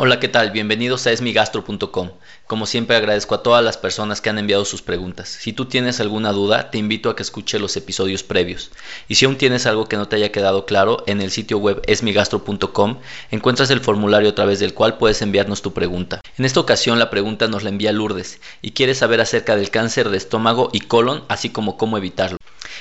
Hola, ¿qué tal? Bienvenidos a esmigastro.com. Como siempre agradezco a todas las personas que han enviado sus preguntas. Si tú tienes alguna duda, te invito a que escuche los episodios previos. Y si aún tienes algo que no te haya quedado claro, en el sitio web esmigastro.com encuentras el formulario a través del cual puedes enviarnos tu pregunta. En esta ocasión la pregunta nos la envía Lourdes y quiere saber acerca del cáncer de estómago y colon, así como cómo evitarlo.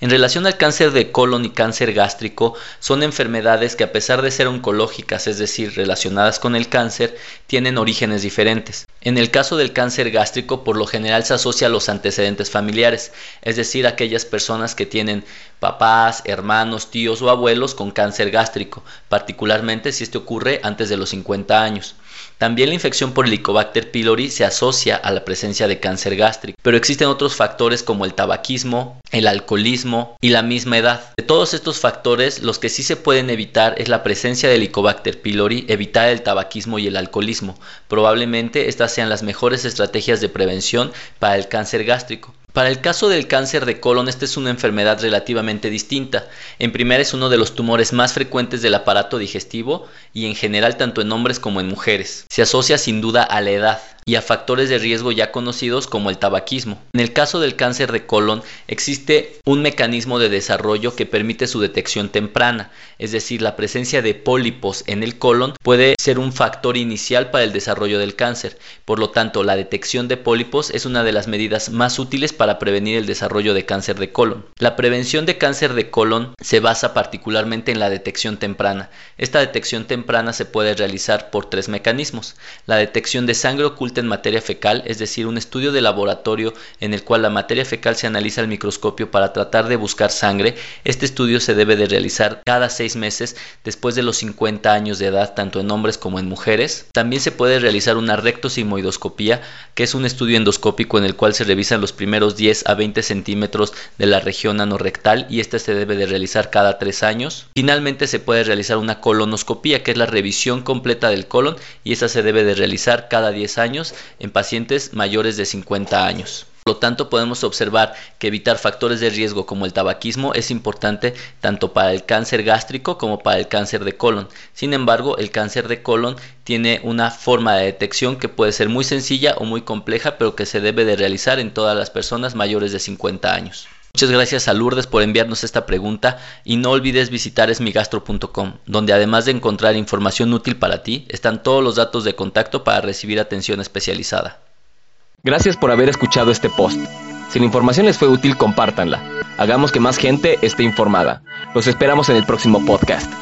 En relación al cáncer de colon y cáncer gástrico, son enfermedades que a pesar de ser oncológicas, es decir, relacionadas con el cáncer, tienen orígenes diferentes. En el caso del cáncer gástrico, por lo general se asocia a los antecedentes familiares, es decir, aquellas personas que tienen papás, hermanos, tíos o abuelos con cáncer gástrico, particularmente si este ocurre antes de los 50 años. También la infección por Helicobacter pylori se asocia a la presencia de cáncer gástrico, pero existen otros factores como el tabaquismo, el alcoholismo y la misma edad. De todos estos factores, los que sí se pueden evitar es la presencia de Helicobacter pylori, evitar el tabaquismo y el alcoholismo. Probablemente estas sean las mejores estrategias de prevención para el cáncer gástrico. Para el caso del cáncer de colon, esta es una enfermedad relativamente distinta. En primera es uno de los tumores más frecuentes del aparato digestivo y en general tanto en hombres como en mujeres. Se asocia sin duda a la edad y a factores de riesgo ya conocidos como el tabaquismo. En el caso del cáncer de colon existe un mecanismo de desarrollo que permite su detección temprana, es decir, la presencia de pólipos en el colon puede ser un factor inicial para el desarrollo del cáncer. Por lo tanto, la detección de pólipos es una de las medidas más útiles para prevenir el desarrollo de cáncer de colon. La prevención de cáncer de colon se basa particularmente en la detección temprana. Esta detección temprana se puede realizar por tres mecanismos. La detección de sangre oculta en materia fecal, es decir, un estudio de laboratorio en el cual la materia fecal se analiza al microscopio para tratar de buscar sangre. Este estudio se debe de realizar cada seis meses después de los 50 años de edad, tanto en hombres como en mujeres. También se puede realizar una rectosigmoidoscopía, que es un estudio endoscópico en el cual se revisan los primeros 10 a 20 centímetros de la región anorrectal y esta se debe de realizar cada tres años. Finalmente se puede realizar una colonoscopía, que es la revisión completa del colon y esta se debe de realizar cada 10 en pacientes mayores de 50 años. Por lo tanto, podemos observar que evitar factores de riesgo como el tabaquismo es importante tanto para el cáncer gástrico como para el cáncer de colon. Sin embargo, el cáncer de colon tiene una forma de detección que puede ser muy sencilla o muy compleja, pero que se debe de realizar en todas las personas mayores de 50 años. Muchas gracias a Lourdes por enviarnos esta pregunta y no olvides visitar esmigastro.com, donde además de encontrar información útil para ti, están todos los datos de contacto para recibir atención especializada. Gracias por haber escuchado este post. Si la información les fue útil, compártanla. Hagamos que más gente esté informada. Los esperamos en el próximo podcast.